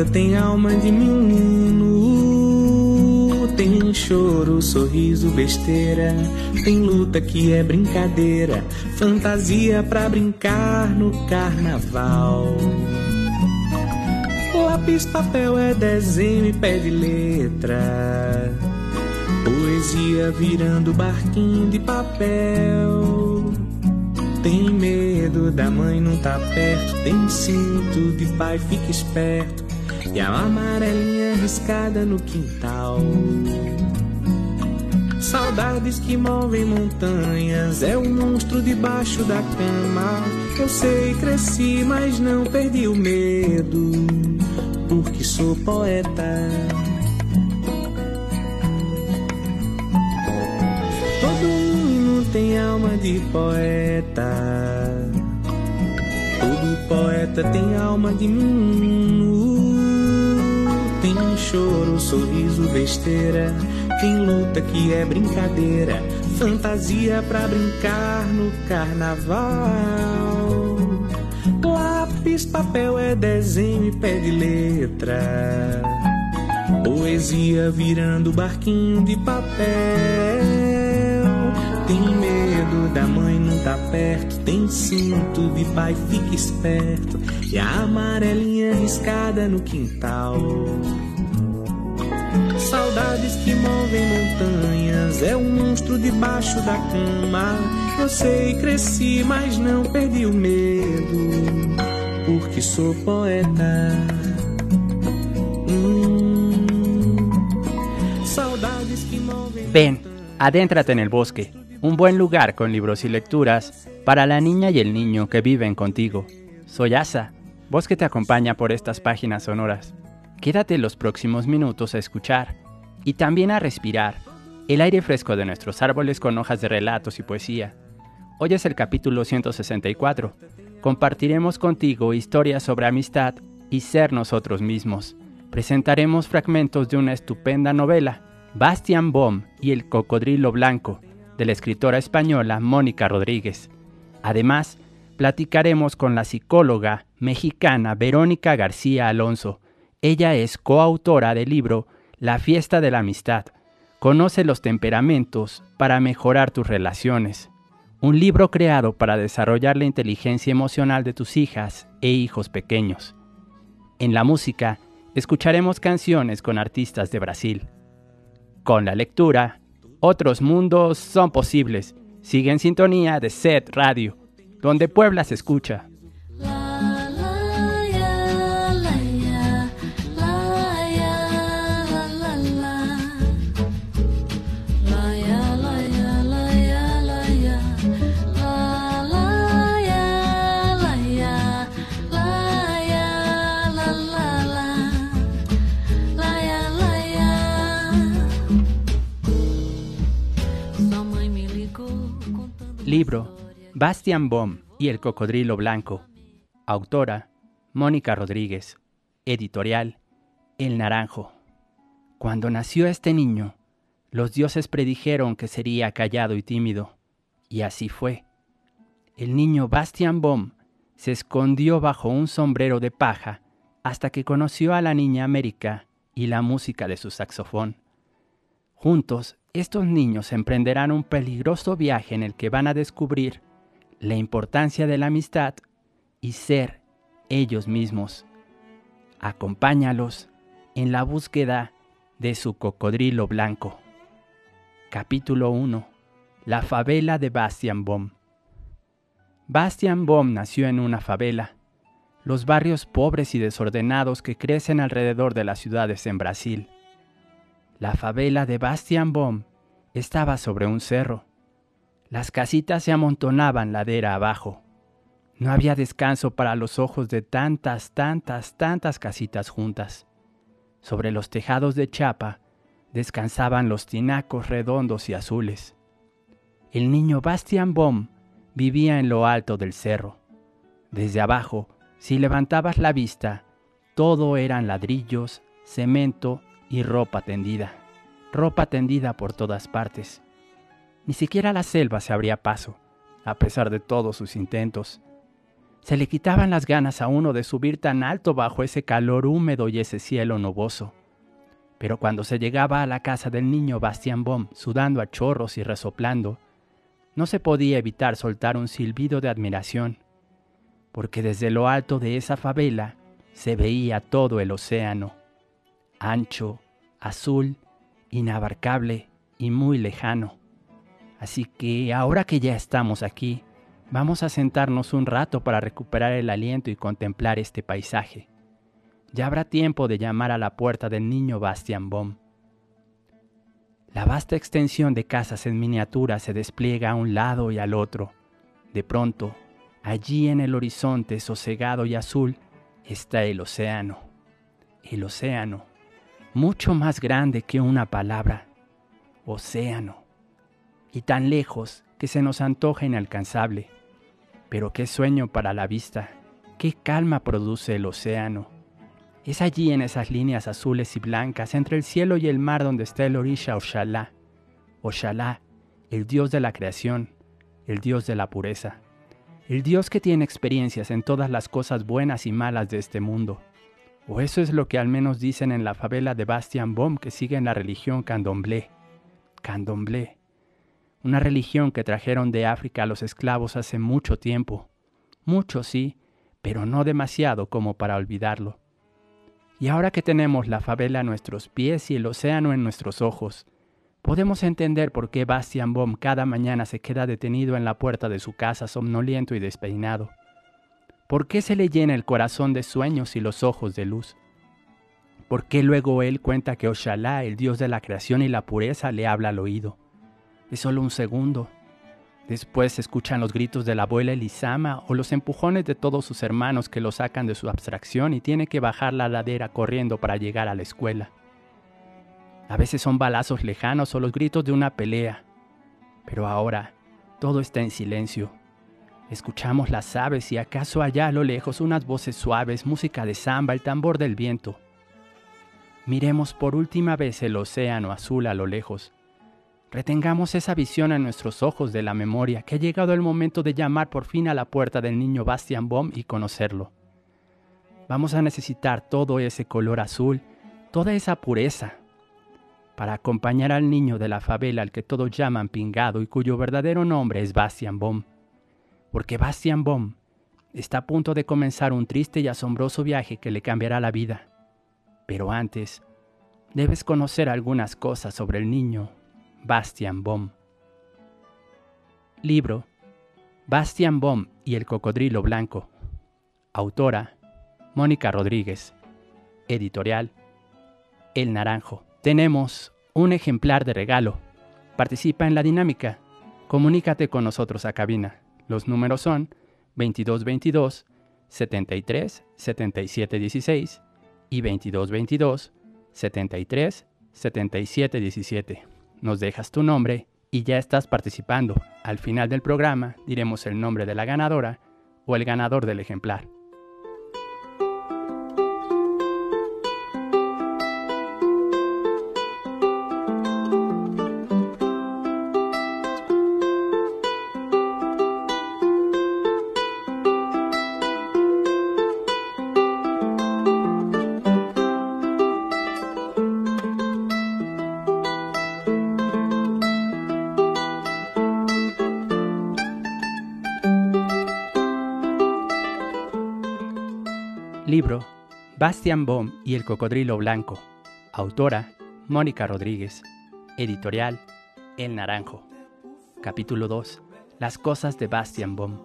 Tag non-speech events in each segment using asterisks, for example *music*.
Poeta tem alma de menino. Tem choro, sorriso, besteira. Tem luta que é brincadeira. Fantasia pra brincar no carnaval. Lápis, papel é desenho e pé de letra. Poesia virando barquinho de papel. Tem medo da mãe não tá perto. Tem cinto de pai, fica esperto. E a amarelinha riscada no quintal. Saudades que movem montanhas. É o monstro debaixo da cama. Eu sei, cresci, mas não perdi o medo. Porque sou poeta. Todo menino tem alma de poeta. Todo poeta tem alma de menino. Choro, sorriso, besteira. Tem luta que é brincadeira. Fantasia pra brincar no carnaval. Lápis, papel é desenho e pé de letra. Poesia virando barquinho de papel. Tem medo da mãe não tá perto. Tem cinto de pai, fica esperto. E a amarelinha riscada no quintal. Saudades que movem montanhas. É um monstro debaixo da cama. Eu sei, cresci, mas não perdi o medo. Porque sou poeta. Saudades que movem Ven, adéntrate en el bosque, un buen lugar con libros y lecturas para la niña y el niño que viven contigo. Soy Asa, que te acompaña por estas páginas sonoras. Quédate los próximos minutos a escuchar y también a respirar el aire fresco de nuestros árboles con hojas de relatos y poesía. Hoy es el capítulo 164. Compartiremos contigo historias sobre amistad y ser nosotros mismos. Presentaremos fragmentos de una estupenda novela, Bastian Bohm y el cocodrilo blanco, de la escritora española Mónica Rodríguez. Además, platicaremos con la psicóloga mexicana Verónica García Alonso. Ella es coautora del libro La fiesta de la amistad. Conoce los temperamentos para mejorar tus relaciones. Un libro creado para desarrollar la inteligencia emocional de tus hijas e hijos pequeños. En la música, escucharemos canciones con artistas de Brasil. Con la lectura, otros mundos son posibles. Sigue en sintonía de Set Radio, donde Puebla se escucha. Bastian Bohm y el cocodrilo blanco. Autora Mónica Rodríguez. Editorial El Naranjo. Cuando nació este niño, los dioses predijeron que sería callado y tímido, y así fue. El niño Bastian Bohm se escondió bajo un sombrero de paja hasta que conoció a la niña América y la música de su saxofón. Juntos, estos niños emprenderán un peligroso viaje en el que van a descubrir la importancia de la amistad y ser ellos mismos. Acompáñalos en la búsqueda de su cocodrilo blanco. Capítulo 1. La favela de Bastian Bohm. Bastian Bohm nació en una favela, los barrios pobres y desordenados que crecen alrededor de las ciudades en Brasil. La favela de Bastian Bohm estaba sobre un cerro, Las casitas se amontonaban ladera abajo. No había descanso para los ojos de tantas, tantas, tantas casitas juntas. Sobre los tejados de chapa descansaban los tinacos redondos y azules. El niño Bastian Baum vivía en lo alto del cerro. Desde abajo, si levantabas la vista, todo eran ladrillos, cemento y ropa tendida. Ropa tendida por todas partes. Ni siquiera la selva se abría paso, a pesar de todos sus intentos. Se le quitaban las ganas a uno de subir tan alto bajo ese calor húmedo y ese cielo nuboso. Pero cuando se llegaba a la casa del niño Bastian Baum, sudando a chorros y resoplando, no se podía evitar soltar un silbido de admiración, porque desde lo alto de esa favela se veía todo el océano, ancho, azul, inabarcable y muy lejano. Así que ahora que ya estamos aquí, vamos a sentarnos un rato para recuperar el aliento y contemplar este paisaje. Ya habrá tiempo de llamar a la puerta del niño Bastian Baum. La vasta extensión de casas en miniatura se despliega a un lado y al otro. De pronto, allí en el horizonte sosegado y azul, está el océano. El océano, mucho más grande que una palabra. Océano. Y tan lejos que se nos antoja inalcanzable. Pero qué sueño para la vista, qué calma produce el océano es allí en esas líneas azules y blancas entre el cielo y el mar donde está el Orisha Oshalá. Oshalá, el Dios de la creación, el Dios de la pureza, el Dios que tiene experiencias en todas las cosas buenas y malas de este mundo. O eso es lo que al menos dicen en la favela de Bastian Baum que siguen la religión candomblé. Candomblé. Una religión que trajeron de África a los esclavos hace mucho tiempo. Mucho sí, pero no demasiado como para olvidarlo. Y ahora que tenemos la favela a nuestros pies y el océano en nuestros ojos, podemos entender por qué Bastian Baum cada mañana se queda detenido en la puerta de su casa somnoliento y despeinado. ¿Por qué se le llena el corazón de sueños y los ojos de luz? ¿Por qué luego él cuenta que Oshalá, el dios de la creación y la pureza, le habla al oído? Es solo un segundo, Después se escuchan los gritos de la abuela Elisama o los empujones de todos sus hermanos que lo sacan de su abstracción y tiene que bajar la ladera corriendo para llegar a la escuela. A veces son balazos lejanos o los gritos de una pelea, pero ahora todo está en silencio. Escuchamos las aves y acaso allá a lo lejos unas voces suaves, música de samba, el tambor del viento. Miremos por última vez el océano azul a lo lejos Retengamos esa visión en nuestros ojos de la memoria, que ha llegado el momento de llamar por fin a la puerta del niño Bastian Baum y conocerlo. Vamos a necesitar todo ese color azul, toda esa pureza, para acompañar al niño de la favela al que todos llaman Pingado y cuyo verdadero nombre es Bastian Baum. Porque Bastian Baum está a punto de comenzar un triste y asombroso viaje que le cambiará la vida. Pero antes, debes conocer algunas cosas sobre el niño Bastian Baum. Libro Bastian Baum y el cocodrilo blanco. Autora Mónica Rodríguez. Editorial El Naranjo. Tenemos un ejemplar de regalo. Participa en la dinámica. Comunícate con nosotros a cabina. Los números son 2222 73 77 16 y 2222 73 77 17 nos dejas tu nombre y ya estás participando. Al final del programa diremos el nombre de la ganadora o el ganador del ejemplar. Libro Bastian Baum y el cocodrilo blanco. Autora Mónica Rodríguez. Editorial El Naranjo. Capítulo 2. Las cosas de Bastian Baum.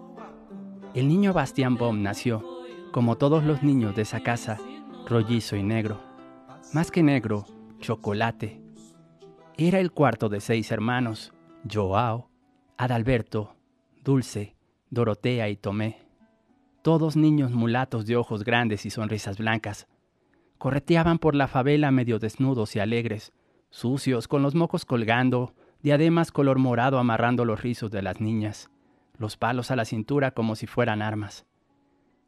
El niño Bastian Baum nació, como todos los niños de esa casa, rollizo y negro. Más que negro, chocolate. Era el cuarto de seis hermanos, Joao, Adalberto, Dulce, Dorotea y Tomé, todos niños mulatos de ojos grandes y sonrisas blancas, correteaban por la favela medio desnudos y alegres, sucios, con los mocos colgando, diademas color morado amarrando los rizos de las niñas, los palos a la cintura como si fueran armas.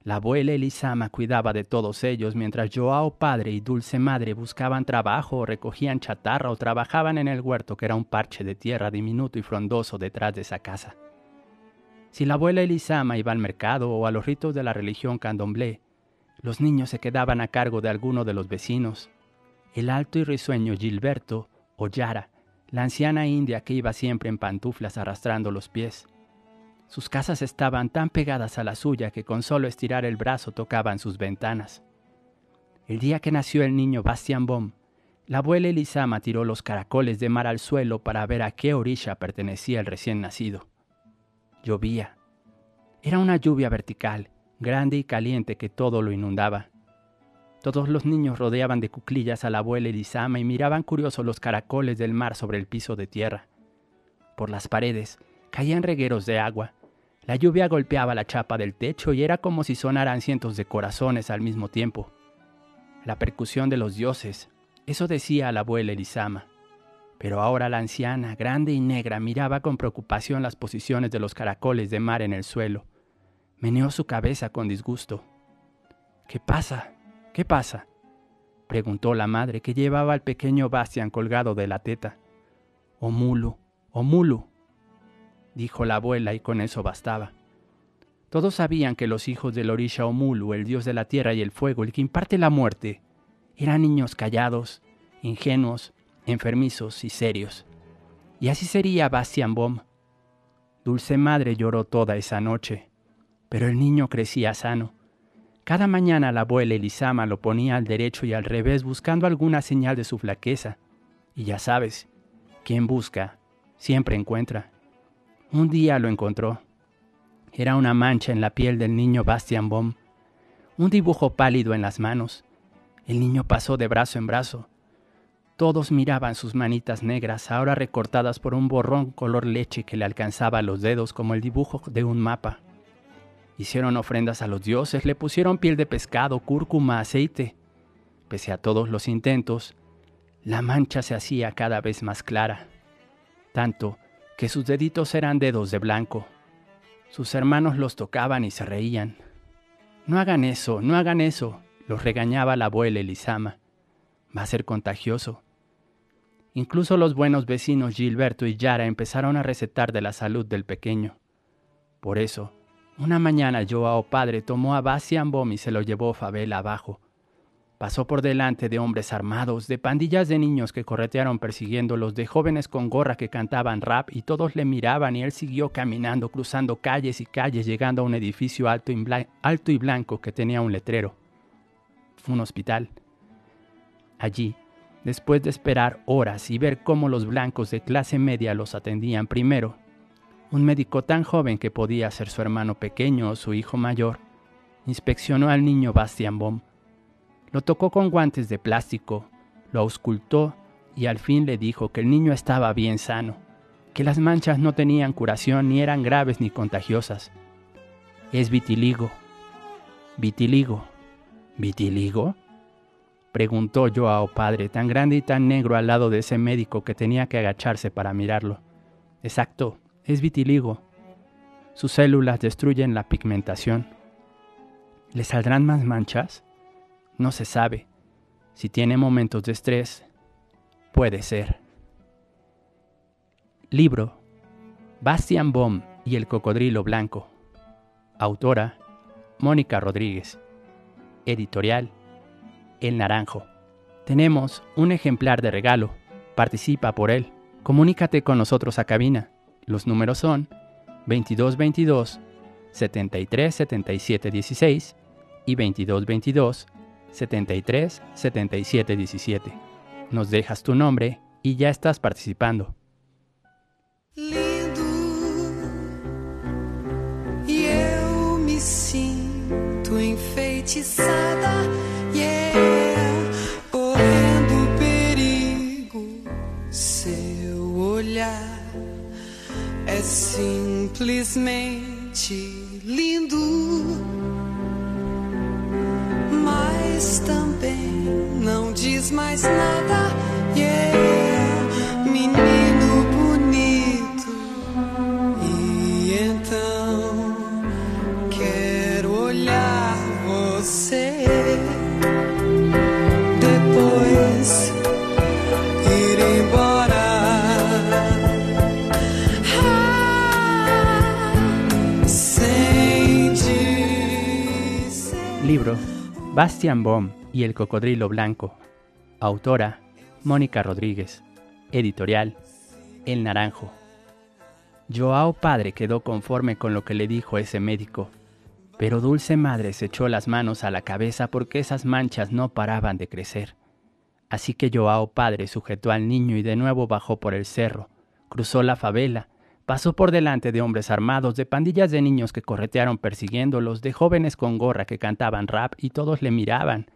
La abuela Elisama cuidaba de todos ellos mientras Joao padre y Dulce madre buscaban trabajo o recogían chatarra o trabajaban en el huerto que era un parche de tierra diminuto y frondoso detrás de esa casa. Si la abuela Elisama iba al mercado o a los ritos de la religión candomblé, los niños se quedaban a cargo de alguno de los vecinos. El alto y risueño Gilberto o Yara, la anciana india que iba siempre en pantuflas arrastrando los pies, sus casas estaban tan pegadas a la suya que con solo estirar el brazo tocaban sus ventanas. El día que nació el niño Bastian Bom, la abuela Elisama tiró los caracoles de mar al suelo para ver a qué orilla pertenecía el recién nacido. Llovía. Era una lluvia vertical, grande y caliente que todo lo inundaba. Todos los niños rodeaban de cuclillas a la abuela Elisama y miraban curiosos los caracoles del mar sobre el piso de tierra. Por las paredes caían regueros de agua, la lluvia golpeaba la chapa del techo y era como si sonaran cientos de corazones al mismo tiempo. La percusión de los dioses, eso decía la abuela Elisama. Pero ahora la anciana, grande y negra, miraba con preocupación las posiciones de los caracoles de mar en el suelo. Meneó su cabeza con disgusto. ¿Qué pasa? ¿Qué pasa? preguntó la madre que llevaba al pequeño Bastian colgado de la teta. Omulu, Omulu, dijo la abuela y con eso bastaba. Todos sabían que los hijos del Orisha Omulu, el dios de la tierra y el fuego, el que imparte la muerte, eran niños callados, ingenuos, enfermizos y serios. Y así sería Bastian Bom. Dulce Madre lloró toda esa noche, pero el niño crecía sano. Cada mañana la abuela Elisama lo ponía al derecho y al revés buscando alguna señal de su flaqueza. Y ya sabes, quien busca, siempre encuentra. Un día lo encontró. Era una mancha en la piel del niño Bastian Baum, un dibujo pálido en las manos. El niño pasó de brazo en brazo. Todos miraban sus manitas negras, ahora recortadas por un borrón color leche que le alcanzaba a los dedos como el dibujo de un mapa. Hicieron ofrendas a los dioses, le pusieron piel de pescado, cúrcuma, aceite. Pese a todos los intentos, la mancha se hacía cada vez más clara, tanto que sus deditos eran dedos de blanco. Sus hermanos los tocaban y se reían. No hagan eso, no hagan eso, los regañaba la abuela Elisama. Va a ser contagioso. Incluso los buenos vecinos Gilberto y Yara empezaron a recetar de la salud del pequeño. Por eso, una mañana Joao padre tomó a Bastian Bom y se lo llevó favela abajo, Pasó por delante de hombres armados, de pandillas de niños que corretearon persiguiéndolos, de jóvenes con gorra que cantaban rap y todos le miraban y él siguió caminando, cruzando calles y calles, llegando a un edificio alto y, alto y blanco que tenía un letrero. Fue un hospital. Allí, después de esperar horas y ver cómo los blancos de clase media los atendían primero, un médico tan joven que podía ser su hermano pequeño o su hijo mayor, inspeccionó al niño Bastian Baum lo tocó con guantes de plástico, lo auscultó y al fin le dijo que el niño estaba bien sano, que las manchas no tenían curación ni eran graves ni contagiosas. Es vitiligo. Vitiligo. ¿Vitiligo? Preguntó Joao padre, tan grande y tan negro al lado de ese médico que tenía que agacharse para mirarlo. Exacto, es vitiligo. Sus células destruyen la pigmentación. ¿Le saldrán más manchas? No se sabe. Si tiene momentos de estrés, puede ser. Libro. Bastian Baum y el cocodrilo blanco. Autora. Mónica Rodríguez. Editorial. El Naranjo. Tenemos un ejemplar de regalo. Participa por él. Comunícate con nosotros a cabina. Los números son 2222 73 77 16 y 2222 73 77 17. Nos dejas tu nombre y ya estás participando. Lindo, e eu me sinto enfeitiçada, simplesmente lindo, mas também não diz mais nada. Bastian Bohm y el cocodrilo blanco. Autora Mónica Rodríguez. Editorial El Naranjo. Joao padre quedó conforme con lo que le dijo ese médico, pero Dulce Madre se echó las manos a la cabeza porque esas manchas no paraban de crecer. Así que Joao padre sujetó al niño y de nuevo bajó por el cerro, cruzó la favela, pasó por delante de hombres armados, de pandillas de niños que corretearon persiguiéndolos, de jóvenes con gorra que cantaban rap y todos le miraban.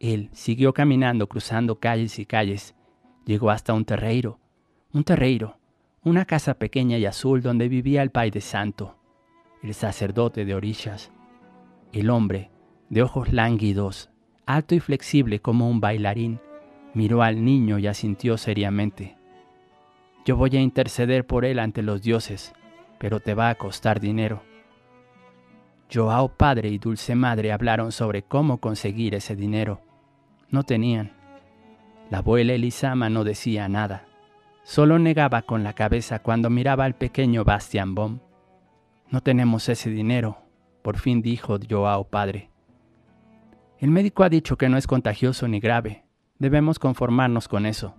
Él siguió caminando cruzando calles y calles. Llegó hasta un terreiro, un terreiro, una casa pequeña y azul donde vivía el Pai de Santo, el sacerdote de orillas. El hombre, de ojos lánguidos, alto y flexible como un bailarín, miró al niño y asintió seriamente. Yo voy a interceder por él ante los dioses, pero te va a costar dinero. Joao padre y Dulce madre hablaron sobre cómo conseguir ese dinero. No tenían. La abuela Elisama no decía nada. Solo negaba con la cabeza cuando miraba al pequeño Bastian Baum. No tenemos ese dinero, por fin dijo Joao padre. El médico ha dicho que no es contagioso ni grave. Debemos conformarnos con eso.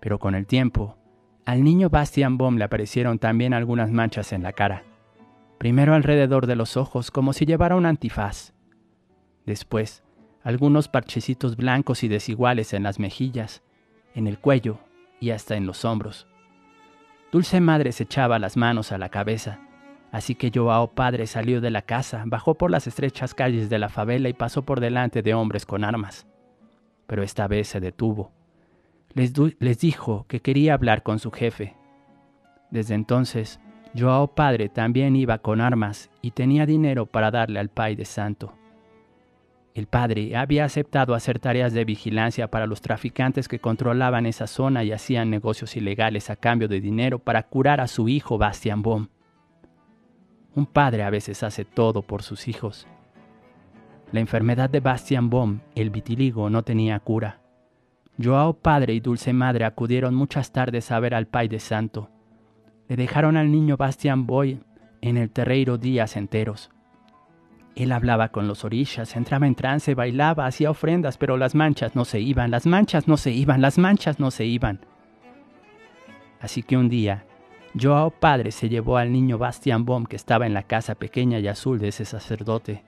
Pero con el tiempo, al niño Bastian Baum le aparecieron también algunas manchas en la cara. Primero alrededor de los ojos, como si llevara un antifaz. Después, algunos parchecitos blancos y desiguales en las mejillas, en el cuello y hasta en los hombros. Dulce Madre se echaba las manos a la cabeza, así que Joao padre salió de la casa, bajó por las estrechas calles de la favela y pasó por delante de hombres con armas. Pero esta vez se detuvo. Les, dijo que quería hablar con su jefe. Desde entonces, Joao padre también iba con armas y tenía dinero para darle al Pai de Santo. El padre había aceptado hacer tareas de vigilancia para los traficantes que controlaban esa zona y hacían negocios ilegales a cambio de dinero para curar a su hijo Bastian Bohm. Un padre a veces hace todo por sus hijos. La enfermedad de Bastian Bohm, el vitiligo, no tenía cura. Joao padre y Dulce madre acudieron muchas tardes a ver al Pai de Santo. Le dejaron al niño Bastian Boy en el terreiro días enteros. Él hablaba con los orillas, entraba en trance, bailaba, hacía ofrendas, pero las manchas no se iban, las manchas no se iban, las manchas no se iban. Así que un día, Joao padre se llevó al niño Bastian Bohm que estaba en la casa pequeña y azul de ese sacerdote.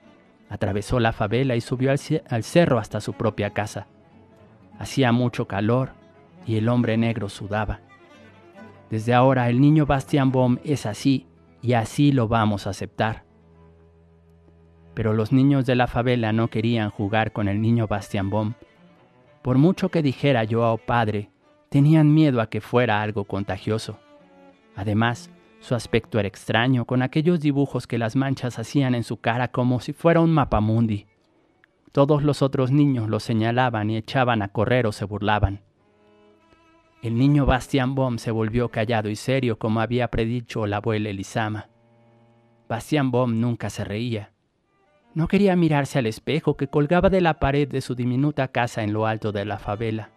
Atravesó la favela y subió al cerro hasta su propia casa. Hacía mucho calor y el hombre negro sudaba. Desde ahora el niño Bastian Bohm es así y así lo vamos a aceptar. Pero los niños de la favela no querían jugar con el niño Bastian Bohm. Por mucho que dijera Joao padre, tenían miedo a que fuera algo contagioso. Además, su aspecto era extraño, con aquellos dibujos que las manchas hacían en su cara como si fuera un mapamundi. Todos los otros niños lo señalaban y echaban a correr o se burlaban. El niño Bastian Bohm se volvió callado y serio como había predicho la abuela Elisama. Bastian Bohm nunca se reía. No quería mirarse al espejo que colgaba de la pared de su diminuta casa en lo alto de la favela.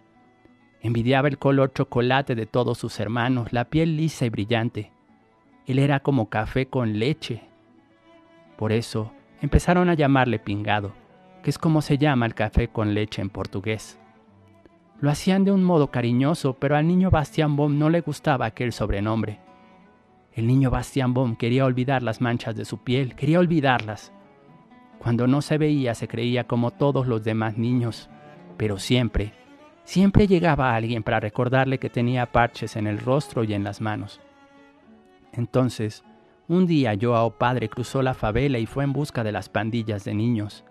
Envidiaba el color chocolate de todos sus hermanos, la piel lisa y brillante. Él era como café con leche. Por eso empezaron a llamarle pingado, que es como se llama el café con leche en portugués. Lo hacían de un modo cariñoso, pero al niño Bastian Bohm no le gustaba aquel sobrenombre. El niño Bastian Bohm quería olvidar las manchas de su piel, quería olvidarlas. Cuando no se veía se creía como todos los demás niños, pero siempre, siempre llegaba alguien para recordarle que tenía parches en el rostro y en las manos. Entonces, un día Joao padre cruzó la favela y fue en busca de las pandillas de niños.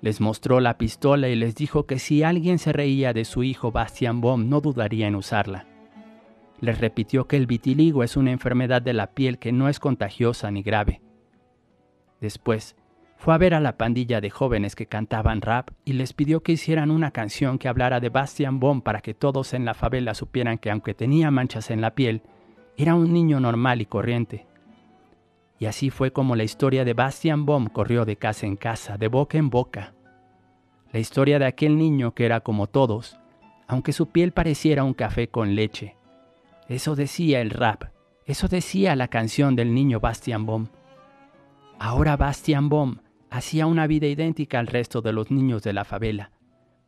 Les mostró la pistola y les dijo que si alguien se reía de su hijo Bastian Bohm no dudaría en usarla. les repitió que el vitiligo es una enfermedad de la piel que no es contagiosa ni grave. Después, fue a ver a la pandilla de jóvenes que cantaban rap y les pidió que hicieran una canción que hablara de Bastian Baum para que todos en la favela supieran que aunque tenía manchas en la piel, era un niño normal y corriente. Y así fue como la historia de Bastian Baum corrió de casa en casa, de boca en boca. La historia de aquel niño que era como todos, aunque su piel pareciera un café con leche. Eso decía el rap, eso decía la canción del niño Bastian Baum. Ahora Bastian Baum hacía una vida idéntica al resto de los niños de la favela,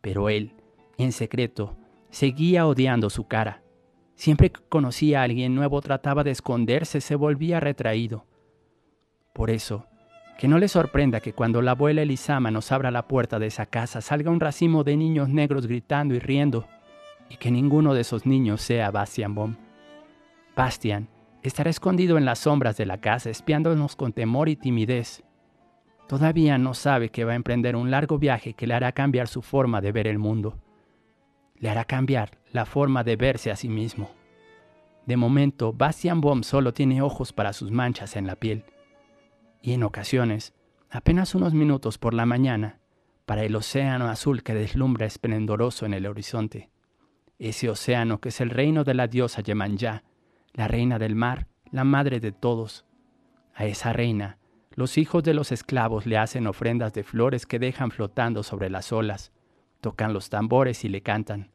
pero él, en secreto, seguía odiando su cara. Siempre que conocía a alguien nuevo trataba de esconderse, se volvía retraído. Por eso, que no le sorprenda que cuando la abuela Elisama nos abra la puerta de esa casa salga un racimo de niños negros gritando y riendo, y que ninguno de esos niños sea Bastian Baum. Bastian estará escondido en las sombras de la casa espiándonos con temor y timidez, todavía no sabe que va a emprender un largo viaje que le hará cambiar su forma de ver el mundo. Le hará cambiar la forma de verse a sí mismo. De momento, Bastian Baum solo tiene ojos para sus manchas en la piel. Y en ocasiones, apenas unos minutos por la mañana, para el océano azul que deslumbra esplendoroso en el horizonte. Ese océano que es el reino de la diosa Yemanyá, la reina del mar, la madre de todos. A esa reina los hijos de los esclavos le hacen ofrendas de flores que dejan flotando sobre las olas, tocan los tambores y le cantan.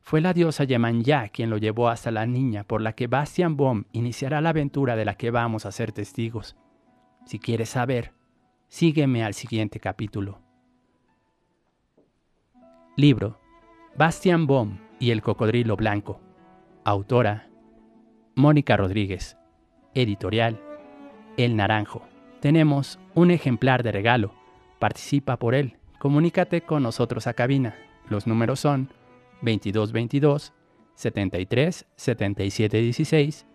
Fue la diosa Yemanyá quien lo llevó hasta la niña por la que Bastian Baum iniciará la aventura de la que vamos a ser testigos. Si quieres saber, sígueme al siguiente capítulo. Libro Bastian Baum y el cocodrilo blanco. Autora Mónica Rodríguez. Editorial El Naranjo tenemos un ejemplar de regalo. Participa por él. Comunícate con nosotros a cabina. Los números son 2222 73 77 16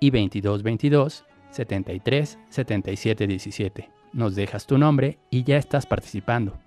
y 2222 73 77 17. Nos dejas tu nombre y ya estás participando.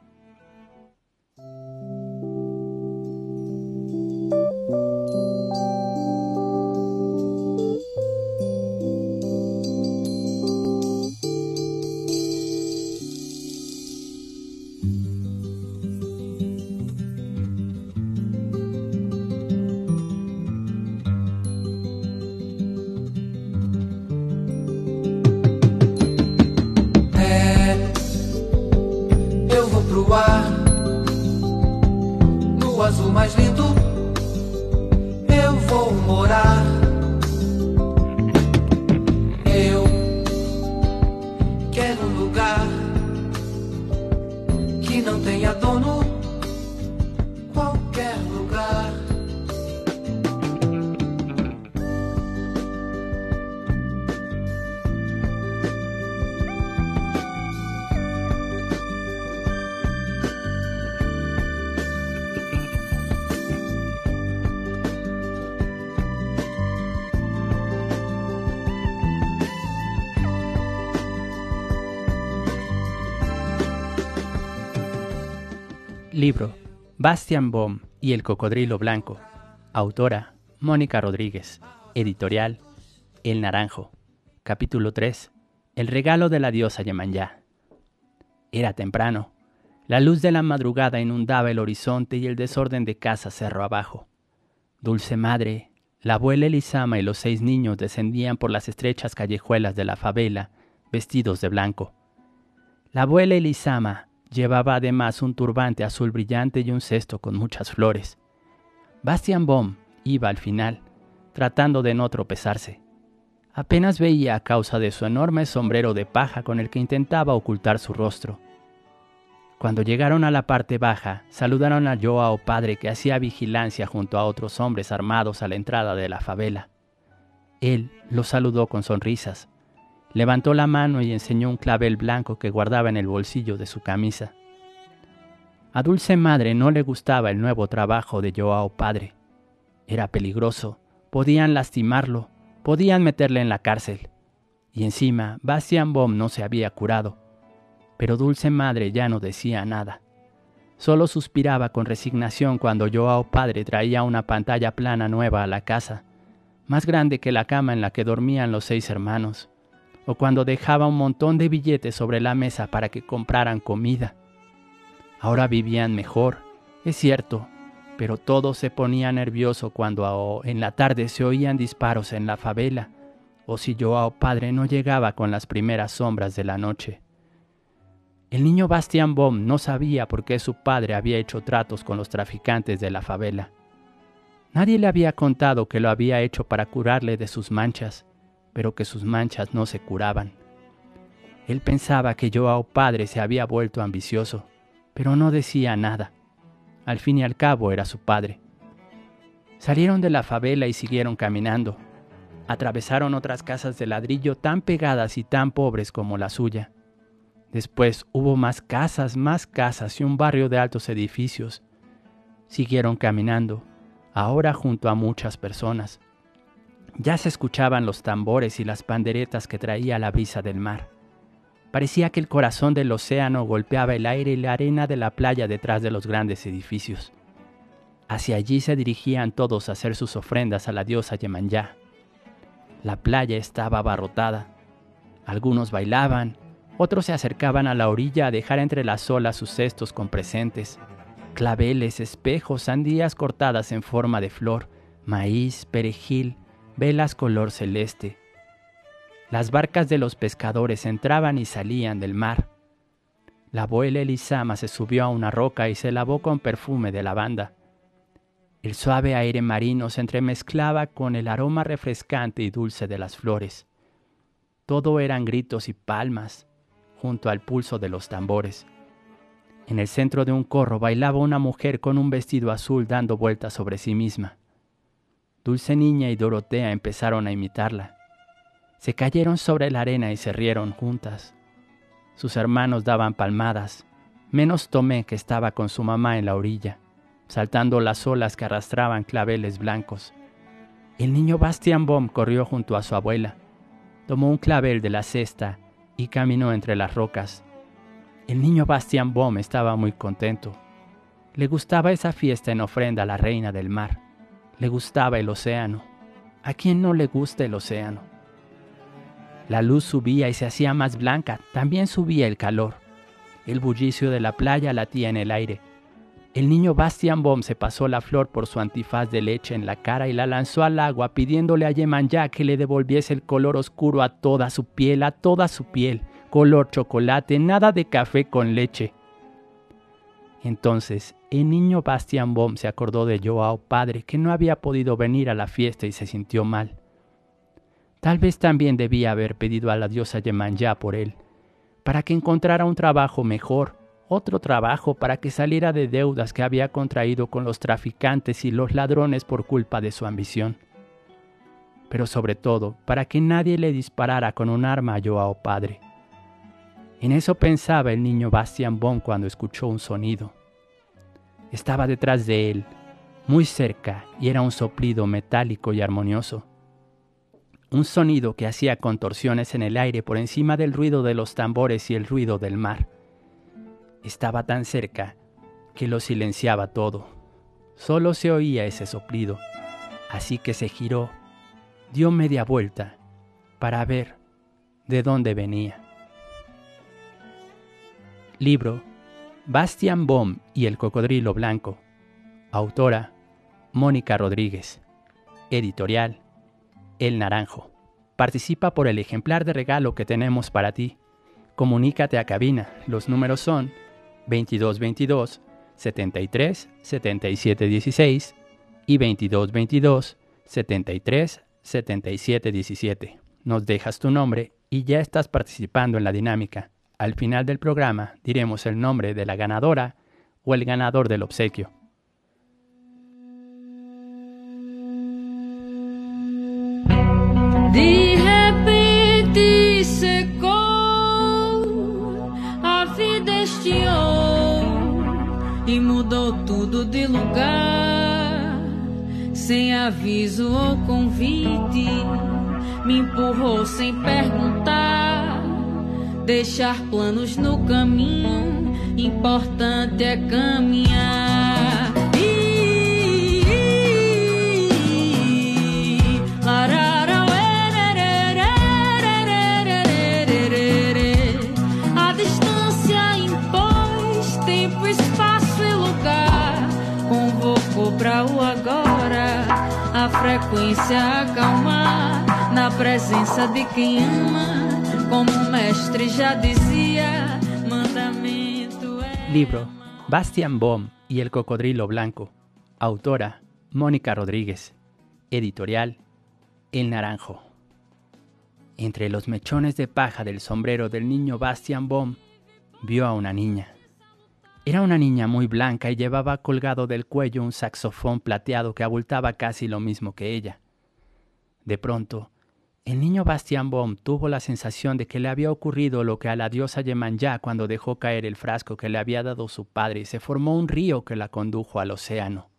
mais lindo. Libro Bastian Baum y el cocodrilo blanco. Autora Mónica Rodríguez. Editorial El Naranjo. Capítulo 3. El regalo de la diosa Yemanyá. Era temprano. La luz de la madrugada inundaba el horizonte y el desorden de casa cerro abajo. Dulce madre, la abuela Elisama y los seis niños descendían por las estrechas callejuelas de la favela, vestidos de blanco. La abuela Elisama Llevaba además un turbante azul brillante y un cesto con muchas flores. Bastian Baum iba al final, tratando de no tropezarse. Apenas veía a causa de su enorme sombrero de paja con el que intentaba ocultar su rostro. Cuando llegaron a la parte baja, saludaron a Joao padre que hacía vigilancia junto a otros hombres armados a la entrada de la favela. Él los saludó con sonrisas, Levantó la mano y enseñó un clavel blanco que guardaba en el bolsillo de su camisa. A Dulce Madre no le gustaba el nuevo trabajo de Joao Padre. Era peligroso, podían lastimarlo, podían meterle en la cárcel. Y encima, Bastian Baum no se había curado. Pero Dulce Madre ya no decía nada. Solo suspiraba con resignación cuando Joao Padre traía una pantalla plana nueva a la casa más grande que la cama en la que dormían los seis hermanos, o cuando dejaba un montón de billetes sobre la mesa para que compraran comida. Ahora vivían mejor, es cierto, pero todo se ponía nervioso cuando en la tarde se oían disparos en la favela, o si Joao padre no llegaba con las primeras sombras de la noche. El niño Bastian Baum no sabía por qué su padre había hecho tratos con los traficantes de la favela. Nadie le había contado que lo había hecho para curarle de sus manchas, pero que sus manchas no se curaban. Él pensaba que Joao padre se había vuelto ambicioso, pero no decía nada. Al fin y al cabo era su padre. Salieron de la favela y siguieron caminando. Atravesaron otras casas de ladrillo tan pegadas y tan pobres como la suya. Después hubo más casas, más casas y un barrio de altos edificios. Siguieron caminando, ahora junto a muchas personas. Ya se escuchaban los tambores y las panderetas que traía la brisa del mar. Parecía que el corazón del océano golpeaba el aire y la arena de la playa detrás de los grandes edificios. Hacia allí se dirigían todos a hacer sus ofrendas a la diosa Yemanyá. La playa estaba abarrotada. Algunos bailaban, otros se acercaban a la orilla a dejar entre las olas sus cestos con presentes, claveles, espejos, sandías cortadas en forma de flor, maíz, perejil, velas color celeste, las barcas de los pescadores entraban y salían del mar. La abuela Elisama se subió a una roca y se lavó con perfume de lavanda. El suave aire marino se entremezclaba con el aroma refrescante y dulce de las flores. Todo eran gritos y palmas, junto al pulso de los tambores. En el centro de un corro bailaba una mujer con un vestido azul dando vueltas sobre sí misma. Dulce Niña y Dorotea empezaron a imitarla. Se cayeron sobre la arena y se rieron juntas. Sus hermanos daban palmadas, menos Tomé que estaba con su mamá en la orilla, saltando las olas que arrastraban claveles blancos. El niño Bastian Baum corrió junto a su abuela, tomó un clavel de la cesta y caminó entre las rocas. El niño Bastian Baum estaba muy contento. Le gustaba esa fiesta en ofrenda a la reina del mar. Le gustaba el océano. ¿A quién no le gusta el océano? La luz subía y se hacía más blanca, también subía el calor. El bullicio de la playa latía en el aire. El niño Bastian Baum se pasó la flor por su antifaz de leche en la cara y la lanzó al agua pidiéndole a Yemanyá que le devolviese el color oscuro a toda su piel, a toda su piel, color chocolate, nada de café con leche. Entonces el niño Bastian Baum se acordó de Joao padre que no había podido venir a la fiesta y se sintió mal. Tal vez también debía haber pedido a la diosa Yemanyá por él, para que encontrara un trabajo mejor, otro trabajo para que saliera de deudas que había contraído con los traficantes y los ladrones por culpa de su ambición. Pero sobre todo, para que nadie le disparara con un arma a Joao padre. En eso pensaba el niño Bastian Bon cuando escuchó un sonido. Estaba detrás de él, muy cerca, y era un soplido metálico y armonioso un sonido que hacía contorsiones en el aire por encima del ruido de los tambores y el ruido del mar. Estaba tan cerca que lo silenciaba todo. Solo se oía ese soplido, así que se giró, dio media vuelta para ver de dónde venía. Libro Bastian Baum y el cocodrilo blanco. Autora Mónica Rodríguez. Editorial el Naranjo. Participa por el ejemplar de regalo que tenemos para ti. Comunícate a cabina. Los números son 2222 73 77 16 y 2222 73 77 17. Nos dejas tu nombre y ya estás participando en la dinámica. Al final del programa diremos el nombre de la ganadora o el ganador del obsequio. De repente secou, a vida estiou e mudou tudo de lugar. Sem aviso ou convite, me empurrou sem perguntar. deixar planos no caminho, importante é caminhar. I, I, I, Convocou pra o agora, a frequência acalmar na presença de quem ama, como mestre mandamento é. Libro Bastian Bohm y el cocodrilo blanco. Autora Mónica Rodríguez. Editorial El Naranjo. Entre los mechones de paja del sombrero del niño Bastian Bohm vio a una niña. Era una niña muy blanca y llevaba colgado del cuello un saxofón plateado que abultaba casi lo mismo que ella. De pronto, el niño Bastian Bohm tuvo la sensación de que le había ocurrido lo que a la diosa Yemanjá cuando dejó caer el frasco que le había dado su padre y se formó un río que la condujo al océano.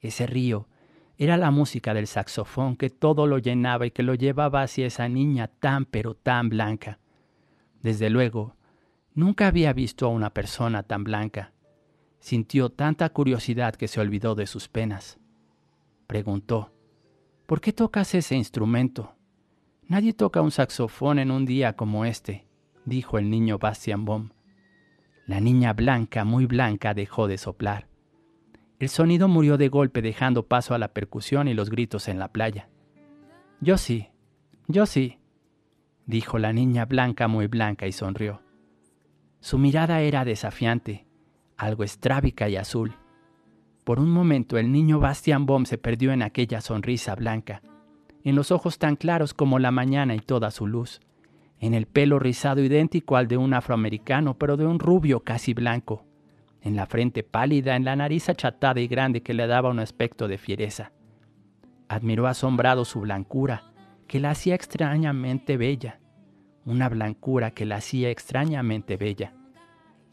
Ese río era la música del saxofón que todo lo llenaba y que lo llevaba hacia esa niña tan pero tan blanca. Desde luego, Nunca había visto a una persona tan blanca. Sintió tanta curiosidad que se olvidó de sus penas. Preguntó, ¿por qué tocas ese instrumento? Nadie toca un saxofón en un día como este, dijo el niño Bastian Bohm. La niña blanca, muy blanca, dejó de soplar. El sonido murió de golpe dejando paso a la percusión y los gritos en la playa. Yo sí, yo sí, dijo la niña blanca muy blanca y sonrió. Su mirada era desafiante, algo estrábica y azul. Por un momento el niño Bastian Bohm se perdió en aquella sonrisa blanca, en los ojos tan claros como la mañana y toda su luz, en el pelo rizado idéntico al de un afroamericano, pero de un rubio casi blanco, en la frente pálida, en la nariz achatada y grande que le daba un aspecto de fiereza. Admiró asombrado su blancura, que la hacía extrañamente bella, una blancura que la hacía extrañamente bella.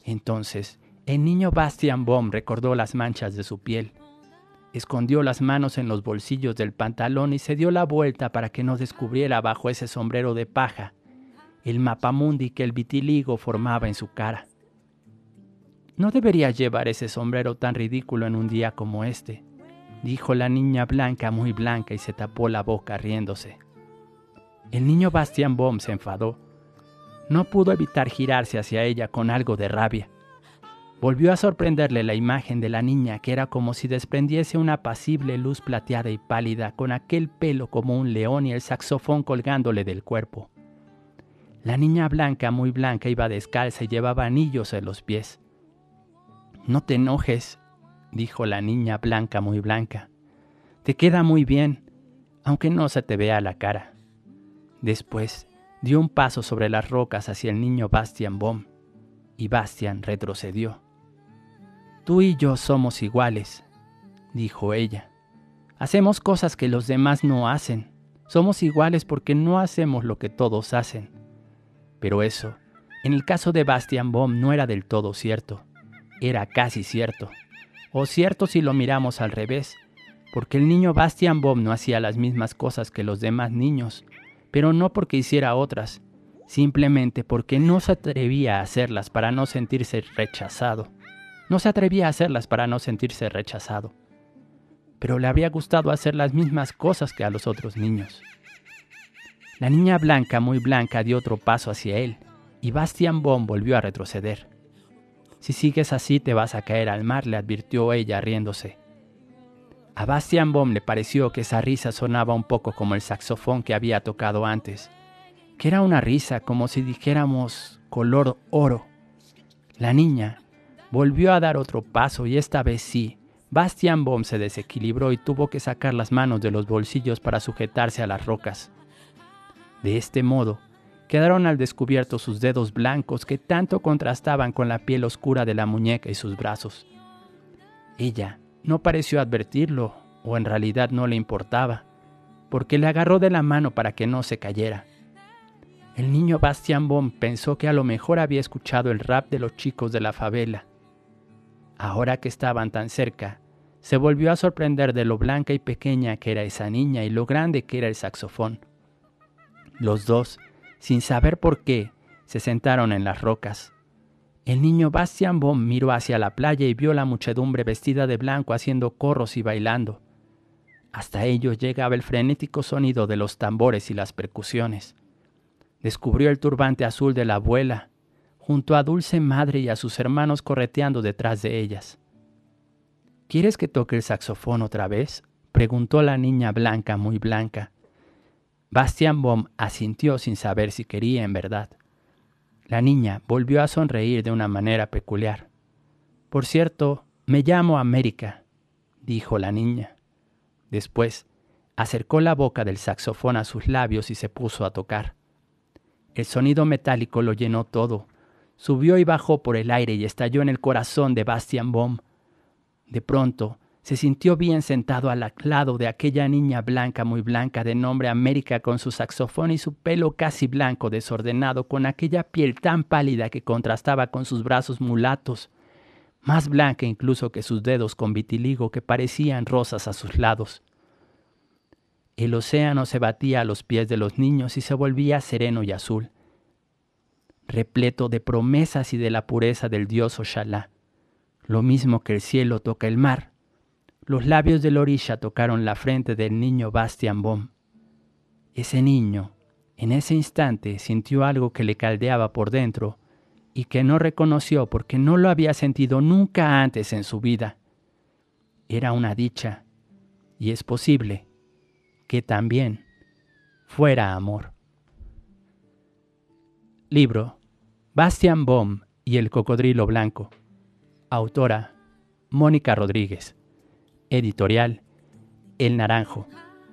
Entonces, el niño Bastian Bohm recordó las manchas de su piel. Escondió las manos en los bolsillos del pantalón y se dio la vuelta para que no descubriera bajo ese sombrero de paja el mapamundi que el vitiligo formaba en su cara. No debería llevar ese sombrero tan ridículo en un día como este, dijo la niña blanca muy blanca y se tapó la boca riéndose. El niño Bastian Bohm se enfadó. No pudo evitar girarse hacia ella con algo de rabia. Volvió a sorprenderle la imagen de la niña que era como si desprendiese una apacible luz plateada y pálida con aquel pelo como un león y el saxofón colgándole del cuerpo. La niña blanca, muy blanca, iba descalza y llevaba anillos en los pies. No te enojes, dijo la niña blanca, muy blanca. Te queda muy bien, aunque no se te vea la cara. Después dio un paso sobre las rocas hacia el niño Bastian Bohm, y Bastian retrocedió. Tú y yo somos iguales, dijo ella. Hacemos cosas que los demás no hacen. Somos iguales porque no hacemos lo que todos hacen. Pero eso, en el caso de Bastian Bohm, no era del todo cierto. Era casi cierto. O cierto si lo miramos al revés, porque el niño Bastian Bohm no hacía las mismas cosas que los demás niños, pero no porque hiciera otras, simplemente porque no se atrevía a hacerlas para no sentirse rechazado. No se atrevía a hacerlas para no sentirse rechazado. Pero le habría gustado hacer las mismas cosas que a los otros niños. La niña blanca, muy blanca, dio otro paso hacia él, y Bastian Bohm volvió a retroceder. Si sigues así te vas a caer al mar, le advirtió ella riéndose. A Bastian Bohm le pareció que esa risa sonaba un poco como el saxofón que había tocado antes, que era una risa como si dijéramos color oro. La niña volvió a dar otro paso y esta vez sí, Bastian Bohm se desequilibró y tuvo que sacar las manos de los bolsillos para sujetarse a las rocas. De este modo, quedaron al descubierto sus dedos blancos que tanto contrastaban con la piel oscura de la muñeca y sus brazos. Ella no pareció advertirlo, o en realidad no le importaba, porque le agarró de la mano para que no se cayera. El niño Bastian Bohm pensó que a lo mejor había escuchado el rap de los chicos de la favela. Ahora que estaban tan cerca, se volvió a sorprender de lo blanca y pequeña que era esa niña y lo grande que era el saxofón. Los dos, sin saber por qué, se sentaron en las rocas. El niño Bastian Bohm miró hacia la playa y vio la muchedumbre vestida de blanco haciendo corros y bailando. Hasta ellos llegaba el frenético sonido de los tambores y las percusiones. Descubrió el turbante azul de la abuela, junto a Dulce Madre y a sus hermanos correteando detrás de ellas. ¿Quieres que toque el saxofón otra vez? preguntó la niña blanca, muy blanca. Bastian Baum asintió sin saber si quería en verdad. La niña volvió a sonreír de una manera peculiar. Por cierto, me llamo América, dijo la niña. Después, acercó la boca del saxofón a sus labios y se puso a tocar. El sonido metálico lo llenó todo. Subió y bajó por el aire y estalló en el corazón de Bastian Baum. De pronto, se sintió bien sentado al lado de aquella niña blanca, muy blanca, de nombre América, con su saxofón y su pelo casi blanco, desordenado, con aquella piel tan pálida que contrastaba con sus brazos mulatos, más blanca incluso que sus dedos con vitiligo que parecían rosas a sus lados. El océano se batía a los pies de los niños y se volvía sereno y azul, repleto de promesas y de la pureza del dios Oshalá, lo mismo que el cielo toca el mar los labios de Lorisha tocaron la frente del niño Bastian Baum. Ese niño, en ese instante, sintió algo que le caldeaba por dentro y que no reconoció porque no lo había sentido nunca antes en su vida. Era una dicha, y es posible que también fuera amor. Libro Bastian Baum y el cocodrilo blanco. Autora Mónica Rodríguez. Editorial El Naranjo.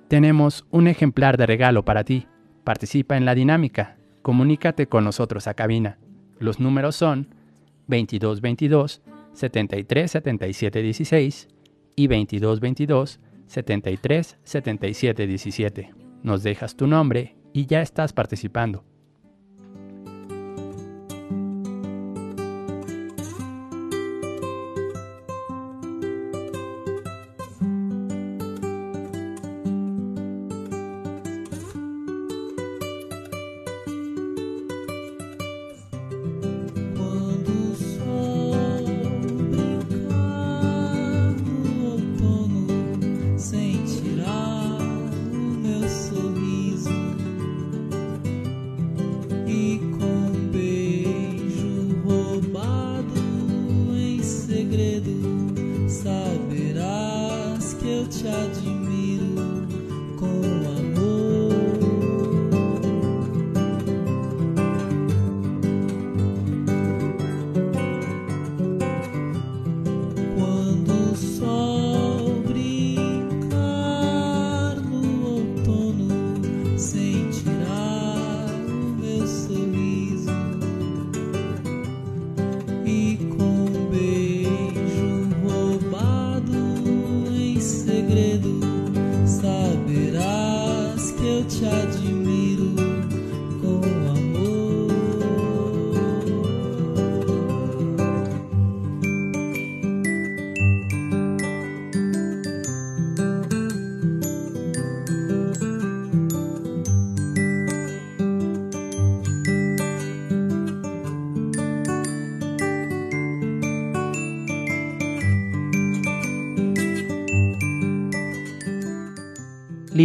Tenemos un ejemplar de regalo para ti. Participa en la dinámica. Comunícate con nosotros a cabina. Los números son 2222 73 77 16 y 2222 73 77 17. Nos dejas tu nombre y ya estás participando.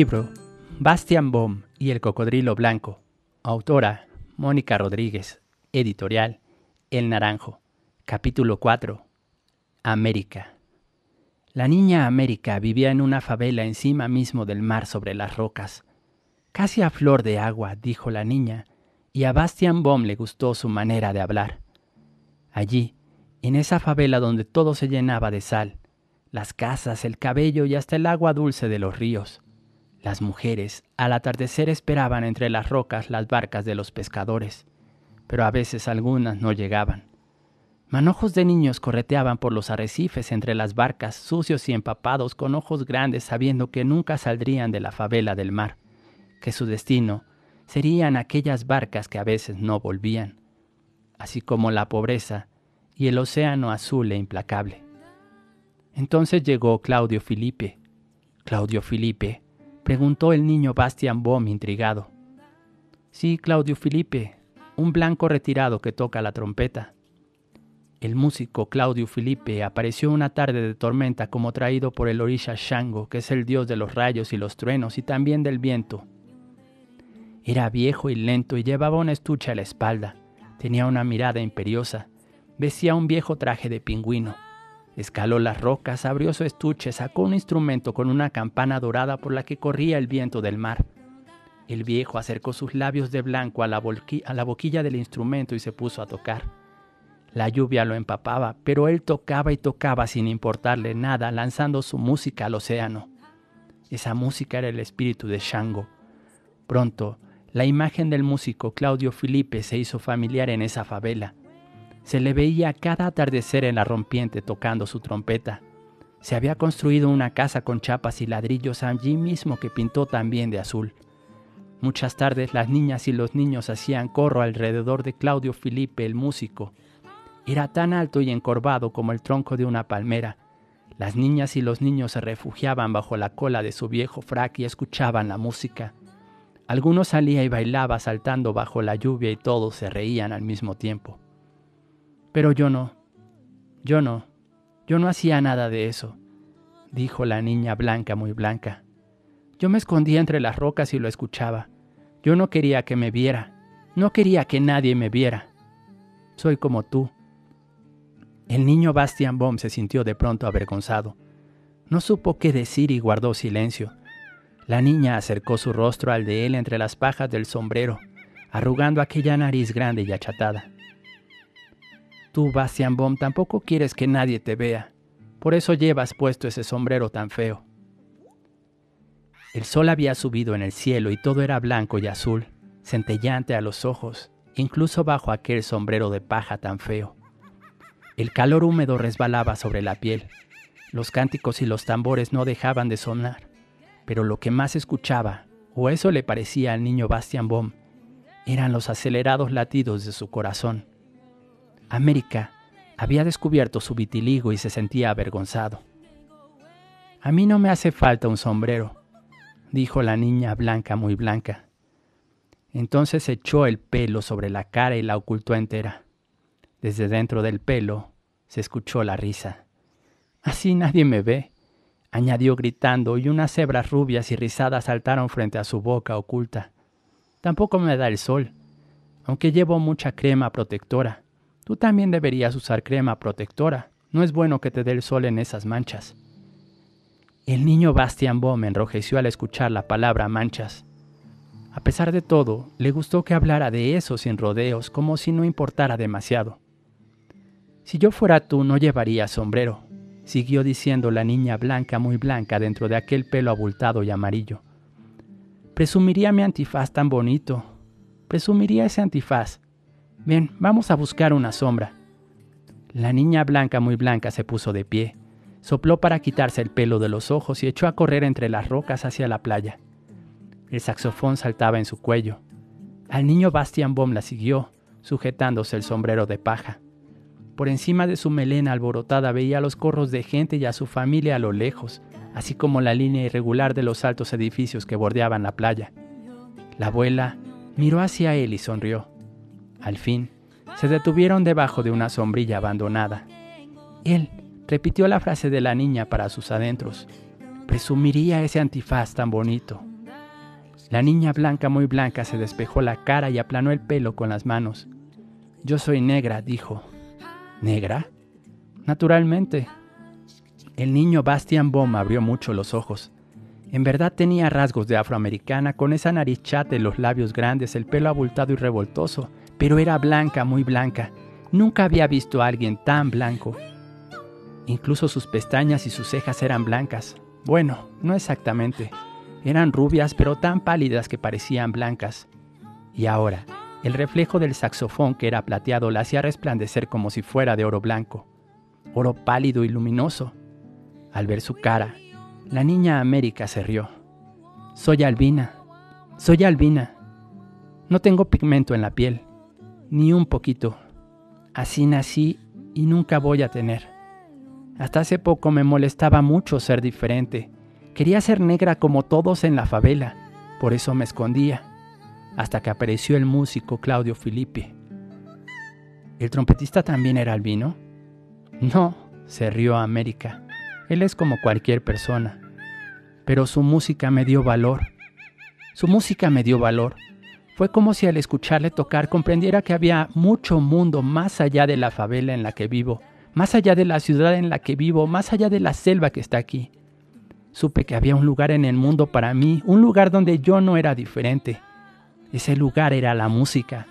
Libro Bastian Baum y el cocodrilo blanco. Autora Mónica Rodríguez. Editorial El Naranjo. Capítulo 4. América. La niña América vivía en una favela encima mismo del mar sobre las rocas. Casi a flor de agua, dijo la niña, y a Bastian Baum le gustó su manera de hablar. Allí, en esa favela donde todo se llenaba de sal, las casas, el cabello y hasta el agua dulce de los ríos, las mujeres al atardecer esperaban entre las rocas las barcas de los pescadores, pero a veces algunas no llegaban. Manojos de niños correteaban por los arrecifes entre las barcas, sucios y empapados, con ojos grandes, sabiendo que nunca saldrían de la favela del mar, que su destino serían aquellas barcas que a veces no volvían, así como la pobreza y el océano azul e implacable. Entonces llegó Claudio Filipe. Claudio Filipe preguntó el niño Bastian Baum intrigado. Sí, Claudio Felipe, un blanco retirado que toca la trompeta. El músico Claudio Felipe apareció una tarde de tormenta como traído por el orisha Shango, que es el dios de los rayos y los truenos y también del viento. Era viejo y lento y llevaba una estuche a la espalda. Tenía una mirada imperiosa. Vestía un viejo traje de pingüino. Escaló las rocas, abrió su estuche, sacó un instrumento con una campana dorada por la que corría el viento del mar. El viejo acercó sus labios de blanco a la, boquilla del instrumento y se puso a tocar. La lluvia lo empapaba, pero él tocaba y tocaba sin importarle nada, lanzando su música al océano. Esa música era el espíritu de Shango. Pronto, la imagen del músico Claudio Felipe se hizo familiar en esa favela. Se le veía cada atardecer en la rompiente tocando su trompeta. Se había construido una casa con chapas y ladrillos allí mismo que pintó también de azul. Muchas tardes las niñas y los niños hacían corro alrededor de Claudio Felipe el músico. Era tan alto y encorvado como el tronco de una palmera. Las niñas y los niños se refugiaban bajo la cola de su viejo frac y escuchaban la música. Algunos salía y bailaba saltando bajo la lluvia y todos se reían al mismo tiempo. Pero yo no, yo no, yo no hacía nada de eso, dijo la niña blanca muy blanca. Yo me escondía entre las rocas y lo escuchaba. Yo no quería que me viera, no quería que nadie me viera. Soy como tú. El niño Bastian Baum se sintió de pronto avergonzado. No supo qué decir y guardó silencio. La niña acercó su rostro al de él entre las pajas del sombrero, arrugando aquella nariz grande y achatada. Tú, Bastian Baum, tampoco quieres que nadie te vea. Por eso llevas puesto ese sombrero tan feo. El sol había subido en el cielo y todo era blanco y azul, centellante a los ojos, incluso bajo aquel sombrero de paja tan feo. El calor húmedo resbalaba sobre la piel. Los cánticos y los tambores no dejaban de sonar, pero lo que más escuchaba, o eso le parecía al niño Bastian Baum, eran los acelerados latidos de su corazón. América había descubierto su vitiligo y se sentía avergonzado. A mí no me hace falta un sombrero, dijo la niña blanca muy blanca. Entonces echó el pelo sobre la cara y la ocultó entera. Desde dentro del pelo se escuchó la risa. Así nadie me ve, añadió gritando, y unas hebras rubias y rizadas saltaron frente a su boca oculta. Tampoco me da el sol, aunque llevo mucha crema protectora. Tú también deberías usar crema protectora. No es bueno que te dé el sol en esas manchas. El niño Bastian Baum enrojeció al escuchar la palabra manchas. A pesar de todo, le gustó que hablara de eso sin rodeos, como si no importara demasiado. Si yo fuera tú, no llevaría sombrero, siguió diciendo la niña blanca muy blanca dentro de aquel pelo abultado y amarillo. Presumiría mi antifaz tan bonito. Presumiría ese antifaz. Bien, vamos a buscar una sombra. La niña blanca muy blanca se puso de pie Sopló para quitarse el pelo de los ojos y echó a correr entre las rocas hacia la playa. El saxofón saltaba en su cuello. Al niño Bastian Baum la siguió, sujetándose el sombrero de paja. Por encima de su melena alborotada veía los corros de gente y a su familia a lo lejos, así como la línea irregular de los altos edificios que bordeaban la playa. La abuela miró hacia él y sonrió. Al fin, se detuvieron debajo de una sombrilla abandonada. Él repitió la frase de la niña para sus adentros. Presumiría ese antifaz tan bonito. La niña blanca muy blanca se despejó la cara y aplanó el pelo con las manos. Yo soy negra, dijo. ¿Negra? Naturalmente. El niño Bastian Baum abrió mucho los ojos. En verdad tenía rasgos de afroamericana, con esa nariz chata y los labios grandes, el pelo abultado y revoltoso, pero era blanca, muy blanca. Nunca había visto a alguien tan blanco. Incluso sus pestañas y sus cejas eran blancas. Bueno, no exactamente. Eran rubias pero tan pálidas que parecían blancas. Y ahora, el reflejo del saxofón que era plateado la hacía resplandecer como si fuera de oro blanco, oro pálido y luminoso. Al ver su cara, la niña América se rió. Soy albina, soy albina. No tengo pigmento en la piel, ni un poquito. Así nací y nunca voy a tener. Hasta hace poco me molestaba mucho ser diferente. Quería ser negra como todos en la favela, por eso me escondía, hasta que apareció el músico Claudio Filippi. ¿El trompetista también era albino? No, se rió América. Él es como cualquier persona. Pero su música me dio valor. Su música me dio valor. Fue como si al escucharle tocar comprendiera que había mucho mundo más allá de la favela en la que vivo más allá de la ciudad en la que vivo, más allá de la selva que está aquí. Supe que había un lugar en el mundo para mí, un lugar donde yo no era diferente. Ese lugar era la música.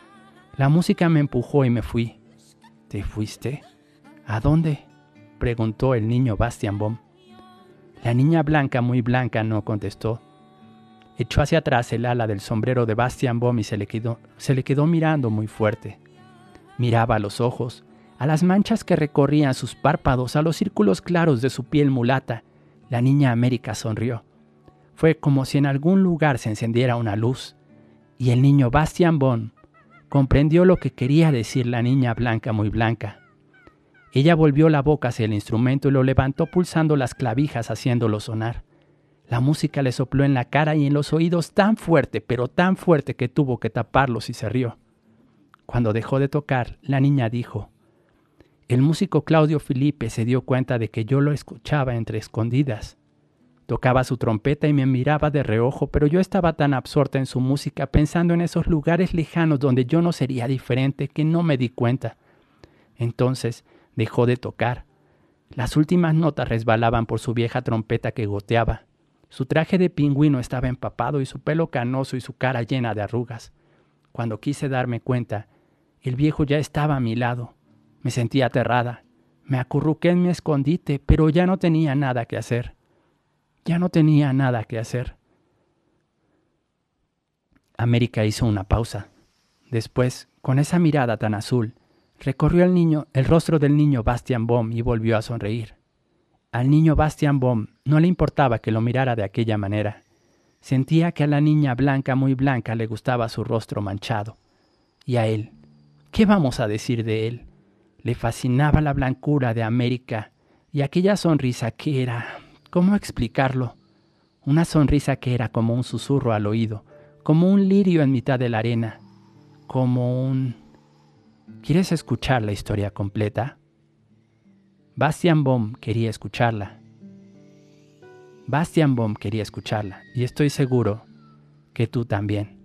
La música me empujó y me fui. ¿Te fuiste? ¿A dónde? preguntó el niño Bastian Baum. La niña blanca, muy blanca, no contestó. Echó hacia atrás el ala del sombrero de Bastian Baum y se le quedó, mirando muy fuerte. Miraba a los ojos, a las manchas que recorrían sus párpados, a los círculos claros de su piel mulata. La niña América sonrió. Fue como si en algún lugar se encendiera una luz, y el niño Bastian Bon comprendió lo que quería decir la niña blanca muy blanca. Ella volvió la boca hacia el instrumento y lo levantó pulsando las clavijas haciéndolo sonar. La música le sopló en la cara y en los oídos tan fuerte, pero tan fuerte que tuvo que taparlos y se rió. Cuando dejó de tocar, la niña dijo, el músico Claudio Felipe se dio cuenta de que yo lo escuchaba entre escondidas. Tocaba su trompeta y me miraba de reojo, pero yo estaba tan absorta en su música pensando en esos lugares lejanos donde yo no sería diferente que no me di cuenta. Entonces dejó de tocar. Las últimas notas resbalaban por su vieja trompeta que goteaba. Su traje de pingüino estaba empapado y su pelo canoso y su cara llena de arrugas. Cuando quise darme cuenta, el viejo ya estaba a mi lado. Me sentí aterrada. Me acurruqué en mi escondite, pero ya no tenía nada que hacer. Ya no tenía nada que hacer. América hizo una pausa. Después, con esa mirada tan azul, recorrió el niño, el rostro del niño Bastian Baum y volvió a sonreír. Al niño Bastian Baum no le importaba que lo mirara de aquella manera. Sentía que a la niña blanca, muy blanca, le gustaba su rostro manchado. Y a él, ¿qué vamos a decir de él? Le fascinaba la blancura de América y aquella sonrisa que era, ¿cómo explicarlo? Una sonrisa que era como un susurro al oído, como un lirio en mitad de la arena, como un... ¿Quieres escuchar la historia completa? Bastian Baum quería escucharla. Bastian Baum quería escucharla y estoy seguro que tú también.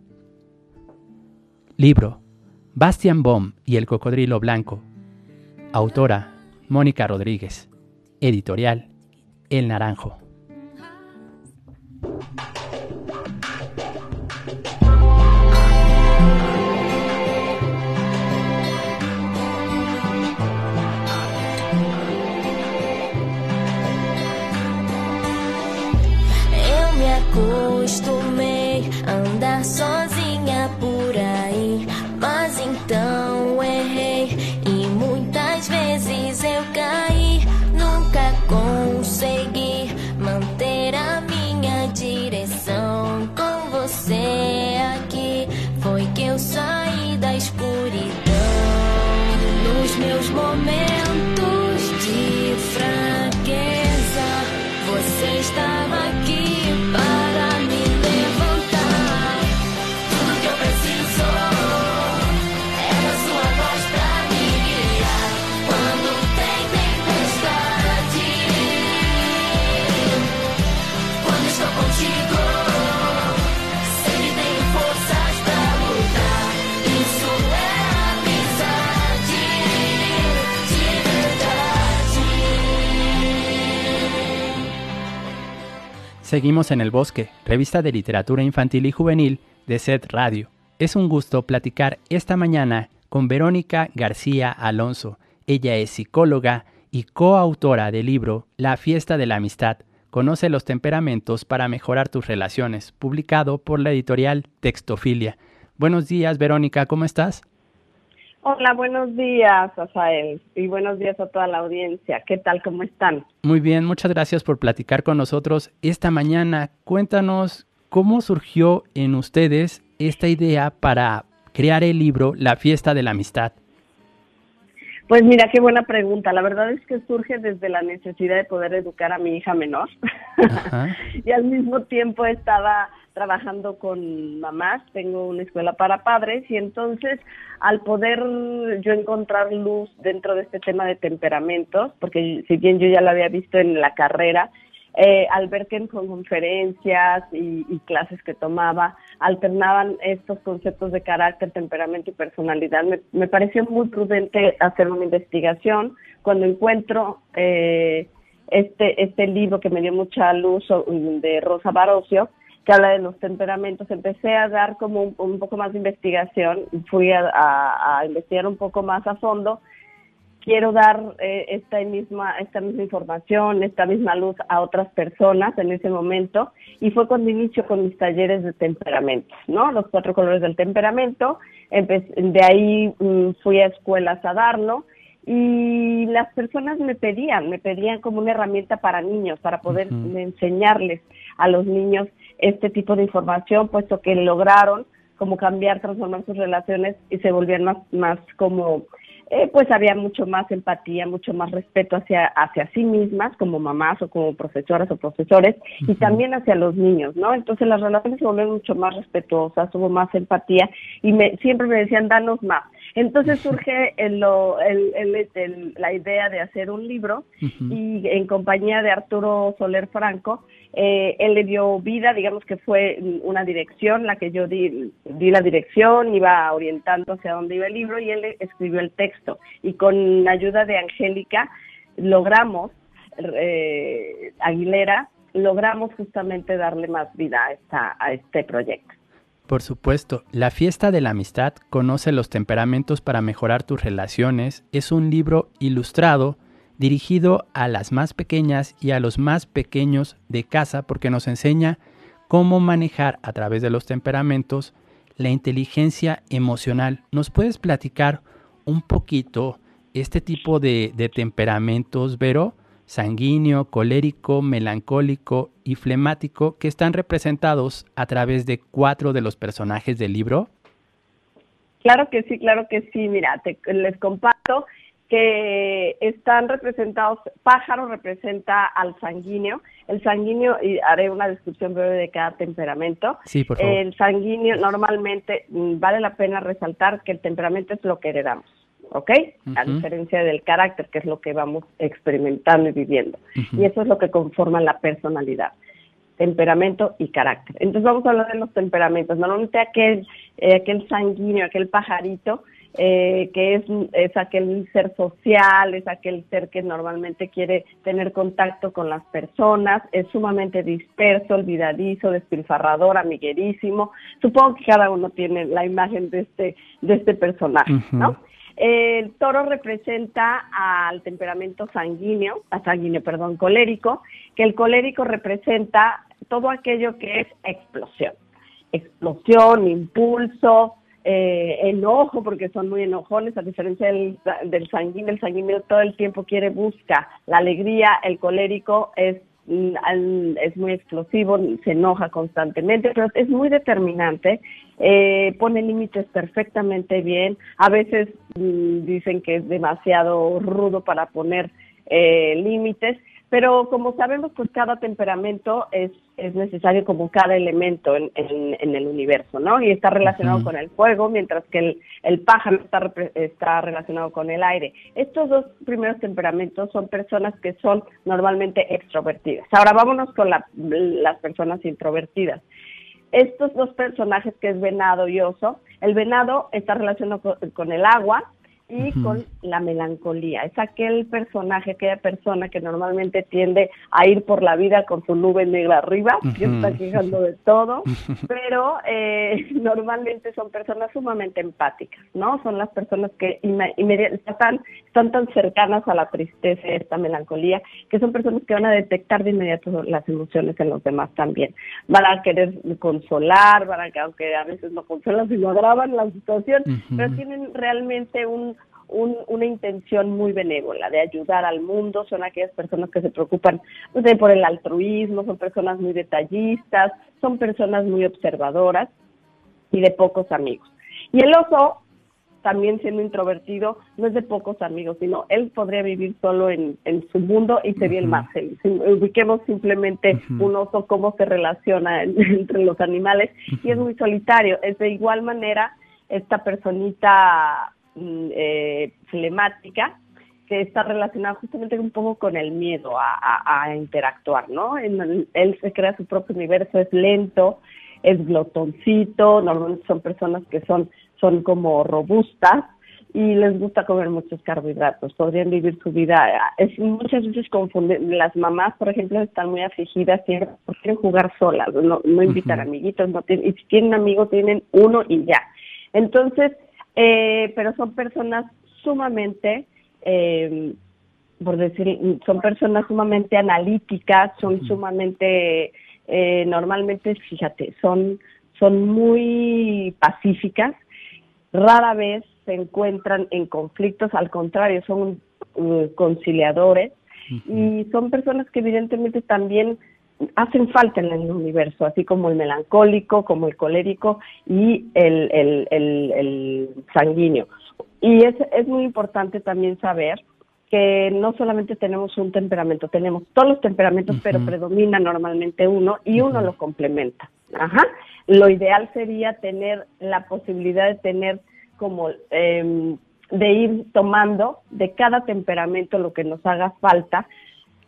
Libro Bastian Baum y el cocodrilo blanco Autora, Mónica Rodríguez. Editorial, El Naranjo. Seguimos en El Bosque, revista de literatura infantil y juvenil de SED Radio. Es un gusto platicar esta mañana con Verónica García Alonso. Ella es psicóloga y coautora del libro La fiesta de la amistad. Conoce los temperamentos para mejorar tus relaciones, publicado por la editorial Textofilia. Buenos días, Verónica, ¿cómo estás? Hola, buenos días, Asael, y buenos días a toda la audiencia. ¿Qué tal? ¿Cómo están? Muy bien, muchas gracias por platicar con nosotros esta mañana. Cuéntanos cómo surgió en ustedes esta idea para crear el libro La fiesta de la amistad. Pues mira, qué buena pregunta. La verdad es que surge desde la necesidad de poder educar a mi hija menor. *laughs* Y al mismo tiempo estaba trabajando con mamás, tengo una escuela para padres y entonces al poder yo encontrar luz dentro de este tema de temperamentos, porque si bien yo ya lo había visto en la carrera, eh, al ver que en conferencias y, clases que tomaba alternaban estos conceptos de carácter, temperamento y personalidad, me, me pareció muy prudente hacer una investigación. Cuando encuentro eh, este, este libro que me dio mucha luz de Rosa Barocio, que habla de los temperamentos, empecé a dar como un, un poco más de investigación, fui a, a, a, investigar un poco más a fondo. Quiero dar eh, esta misma esta misma información, esta misma luz a otras personas en ese momento y fue cuando inicio con mis talleres de temperamentos, ¿no? Los cuatro colores del temperamento. Empecé, de ahí mm, fui a escuelas a darlo y las personas me pedían, me pedían como una herramienta para niños, para poder uh -huh. enseñarles a los niños este tipo de información, puesto que lograron como cambiar, transformar sus relaciones y se volvían más, más como, eh, pues había mucho más empatía, mucho más respeto hacia, hacia sí mismas como mamás o como profesoras o profesores uh -huh. y también hacia los niños, ¿no? Entonces las relaciones se volvieron mucho más respetuosas, hubo más empatía y me, siempre me decían, danos más. Entonces surge el, el, la idea de hacer un libro uh -huh. y en compañía de Arturo Soler Franco, eh, él le dio vida, digamos que fue una dirección, la que yo di, di la dirección, iba orientando hacia dónde iba el libro y él escribió el texto. Y con ayuda de Angélica logramos, eh, Aguilera, logramos justamente darle más vida a, esta, a este proyecto. Por supuesto, La fiesta de la amistad conoce los temperamentos para mejorar tus relaciones es un libro ilustrado dirigido a las más pequeñas y a los más pequeños de casa porque nos enseña cómo manejar a través de los temperamentos la inteligencia emocional. ¿Nos puedes platicar un poquito este tipo de, de temperamentos, Vero? Sanguíneo, colérico, melancólico y flemático que están representados a través de cuatro de los personajes del libro? Claro que sí, claro que sí. Mira, te, les comparto que están representados, pájaro representa al sanguíneo, el sanguíneo, y haré una descripción breve de cada temperamento. Sí, por favor. El sanguíneo normalmente vale la pena resaltar que el temperamento es lo que heredamos. ¿Ok? Uh -huh. A diferencia del carácter, que es lo que vamos experimentando y viviendo. Uh -huh. Y eso es lo que conforma la personalidad, temperamento y carácter. Entonces vamos a hablar de los temperamentos. Normalmente aquel, eh, aquel sanguíneo, aquel pajarito, eh, que es, es aquel ser social, es aquel ser que normalmente quiere tener contacto con las personas, es sumamente disperso, olvidadizo, despilfarrador, amiguerísimo. Supongo que cada uno tiene la imagen de este, de este personaje, uh -huh. ¿no? El toro representa al temperamento sanguíneo, a sanguíneo, perdón, colérico, que el colérico representa todo aquello que es explosión. Explosión, impulso, eh, enojo, porque son muy enojones, a diferencia del, del sanguíneo, el sanguíneo todo el tiempo quiere, busca la alegría, el colérico es es muy explosivo, se enoja constantemente, pero es muy determinante, eh, pone límites perfectamente bien, a veces mmm, dicen que es demasiado rudo para poner eh, límites, pero como sabemos, pues cada temperamento es, es necesario como cada elemento en, en, en el universo, ¿no? Y está relacionado uh -huh. con el fuego, mientras que el, el pájaro está, está relacionado con el aire. Estos dos primeros temperamentos son personas que son normalmente extrovertidas. Ahora vámonos con la, las personas introvertidas. Estos dos personajes que es venado y oso, el venado está relacionado con, con el agua, y uh -huh. con la melancolía. Es aquel personaje, aquella persona que normalmente tiende a ir por la vida con su nube negra arriba, uh -huh. que está quejando de todo, *laughs* pero eh, *laughs* normalmente son personas sumamente empáticas, ¿no? Son las personas que están, están tan cercanas a la tristeza, esta melancolía, que son personas que van a detectar de inmediato las emociones en los demás también. Van a querer consolar, van a, aunque a veces no consolan, sino agravan la situación, uh -huh. pero tienen realmente un un, una intención muy benévola de ayudar al mundo, son aquellas personas que se preocupan pues, de, por el altruismo, son personas muy detallistas, son personas muy observadoras y de pocos amigos. Y el oso, también siendo introvertido, no es de pocos amigos, sino él podría vivir solo en, en su mundo y sería uh -huh. el más feliz. Ubiquemos simplemente uh -huh. un oso, cómo se relaciona en, *laughs* entre los animales, uh -huh. y es muy solitario. Es de igual manera esta personita eh, flemática, que está relacionada justamente un poco con el miedo a, interactuar, ¿no? él se crea su propio universo, es lento, es glotoncito, normalmente son personas que son, son como robustas y les gusta comer muchos carbohidratos, podrían vivir su vida, es, muchas veces confunden, las mamás, por ejemplo, están muy afligidas, quieren, quieren jugar solas, no, no invitan amiguitos, no tienen, y si tienen un amigo tienen uno y ya. Entonces, eh, pero son personas sumamente, eh, por decir, son personas sumamente analíticas, son sumamente, eh, normalmente, fíjate, son, son muy pacíficas, rara vez se encuentran en conflictos, al contrario, son uh, conciliadores y son personas que evidentemente también hacen falta en el universo, así como el melancólico, como el colérico y el, el, el, sanguíneo. Y es, es muy importante también saber que no solamente tenemos un temperamento, tenemos todos los temperamentos, pero predomina normalmente uno y uno lo complementa. Ajá. Lo ideal sería tener la posibilidad de tener como eh, de ir tomando de cada temperamento lo que nos haga falta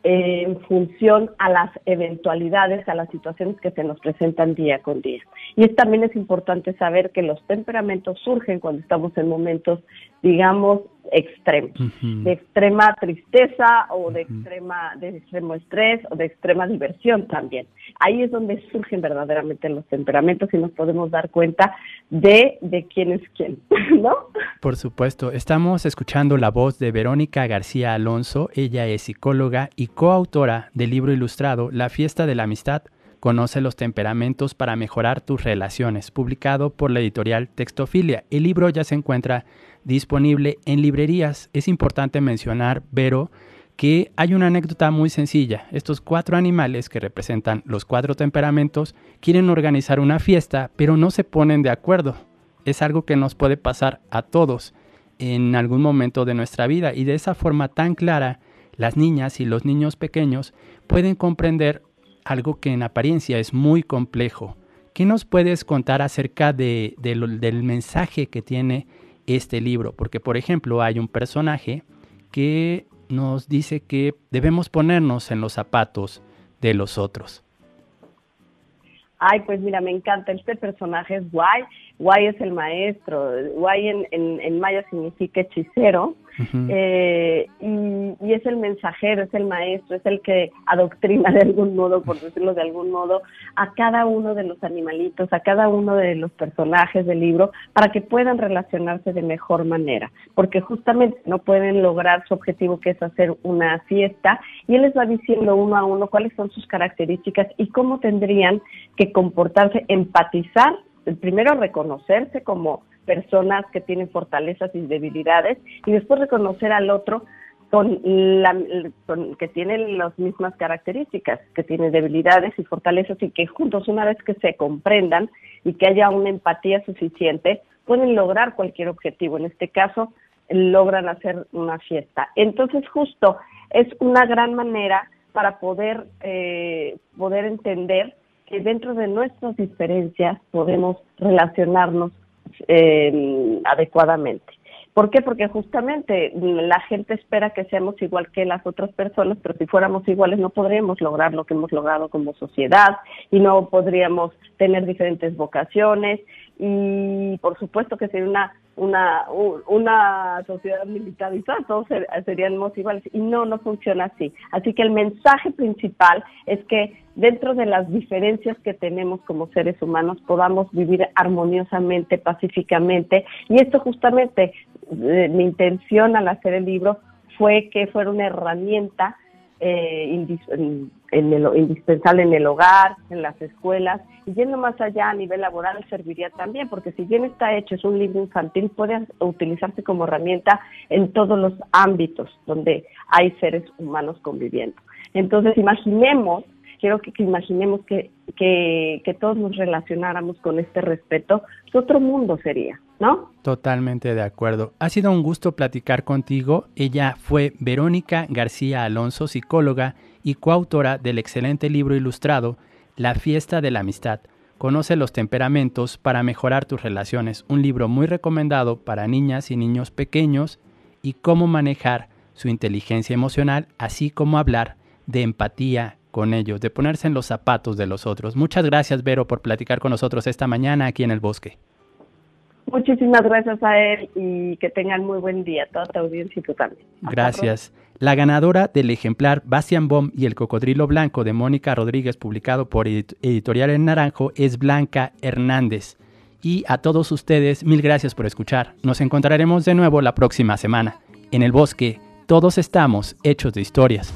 en función a las eventualidades, a las situaciones que se nos presentan día con día. Y también es importante saber que los temperamentos surgen cuando estamos en momentos, digamos, extremos, de extrema tristeza o de extrema, de extremo estrés o de extrema diversión también. Ahí es donde surgen verdaderamente los temperamentos y nos podemos dar cuenta de, de quién es quién, *laughs* ¿no? Por supuesto, estamos escuchando la voz de Verónica García Alonso, ella es psicóloga y coautora del libro ilustrado La fiesta de la amistad, Conoce los temperamentos para mejorar tus relaciones, publicado por la editorial Textofilia. El libro ya se encuentra disponible en librerías. Es importante mencionar, Vero, que hay una anécdota muy sencilla. Estos cuatro animales que representan los cuatro temperamentos quieren organizar una fiesta, pero no se ponen de acuerdo. Es algo que nos puede pasar a todos en algún momento de nuestra vida y de esa forma tan clara, las niñas y los niños pequeños pueden comprender algo que en apariencia es muy complejo. ¿Qué nos puedes contar acerca de, del mensaje que tiene este libro, porque por ejemplo hay un personaje que nos dice que debemos ponernos en los zapatos de los otros. Ay, pues mira, me encanta. Este personaje es Guay. Guay es el maestro. Guay en, en, en maya significa hechicero. Eh, y, es el mensajero, es el maestro, es el que adoctrina de algún modo, por decirlo de algún modo, a cada uno de los animalitos, a cada uno de los personajes del libro, para que puedan relacionarse de mejor manera, porque justamente no pueden lograr su objetivo que es hacer una fiesta, y él les va diciendo uno a uno cuáles son sus características y cómo tendrían que comportarse, empatizar, primero reconocerse como personas que tienen fortalezas y debilidades y después reconocer al otro con la, que tiene las mismas características, que tiene debilidades y fortalezas y que juntos una vez que se comprendan y que haya una empatía suficiente, pueden lograr cualquier objetivo. En este caso, logran hacer una fiesta. Entonces, justo es una gran manera para poder, eh, poder entender que dentro de nuestras diferencias podemos relacionarnos eh, adecuadamente. ¿Por qué? Porque justamente la gente espera que seamos igual que las otras personas, pero si fuéramos iguales no podríamos lograr lo que hemos logrado como sociedad y no podríamos tener diferentes vocaciones y por supuesto que sería una una una sociedad militarizada, todos seríamos iguales y no, no funciona así. Así que el mensaje principal es que dentro de las diferencias que tenemos como seres humanos podamos vivir armoniosamente, pacíficamente y esto justamente eh, mi intención al hacer el libro fue que fuera una herramienta eh, indispensable en el hogar, en las escuelas, y yendo más allá a nivel laboral serviría también, porque si bien está hecho, es un libro infantil, puede utilizarse como herramienta en todos los ámbitos donde hay seres humanos conviviendo. Entonces, imaginemos quiero que, imaginemos que, que, que, todos nos relacionáramos con este respeto, otro mundo sería, ¿no? Totalmente de acuerdo. Ha sido un gusto platicar contigo. Ella fue Verónica García Alonso, psicóloga y coautora del excelente libro ilustrado La fiesta de la amistad. Conoce los temperamentos para mejorar tus relaciones. Un libro muy recomendado para niñas y niños pequeños y cómo manejar su inteligencia emocional, así como hablar de empatía con ellos, de ponerse en los zapatos de los otros. Muchas gracias, Vero, por platicar con nosotros esta mañana aquí en el bosque. Muchísimas gracias a él y que tengan muy buen día, toda tu audiencia y tú también. Hasta Gracias. La ganadora del ejemplar Bastian Bomb y el cocodrilo blanco de Mónica Rodríguez, publicado por Edit- Editorial El Naranjo, es Blanca Hernández. Y a todos ustedes, mil gracias por escuchar. Nos encontraremos de nuevo la próxima semana. En el bosque, todos estamos hechos de historias.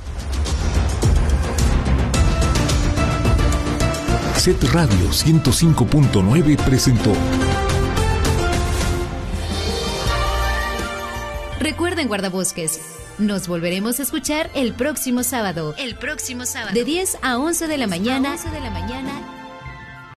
Set Radio 105.9 presentó Recuerden, guardabosques, nos volveremos a escuchar el próximo sábado. El próximo sábado. De 10 a 11 de la mañana. de la mañana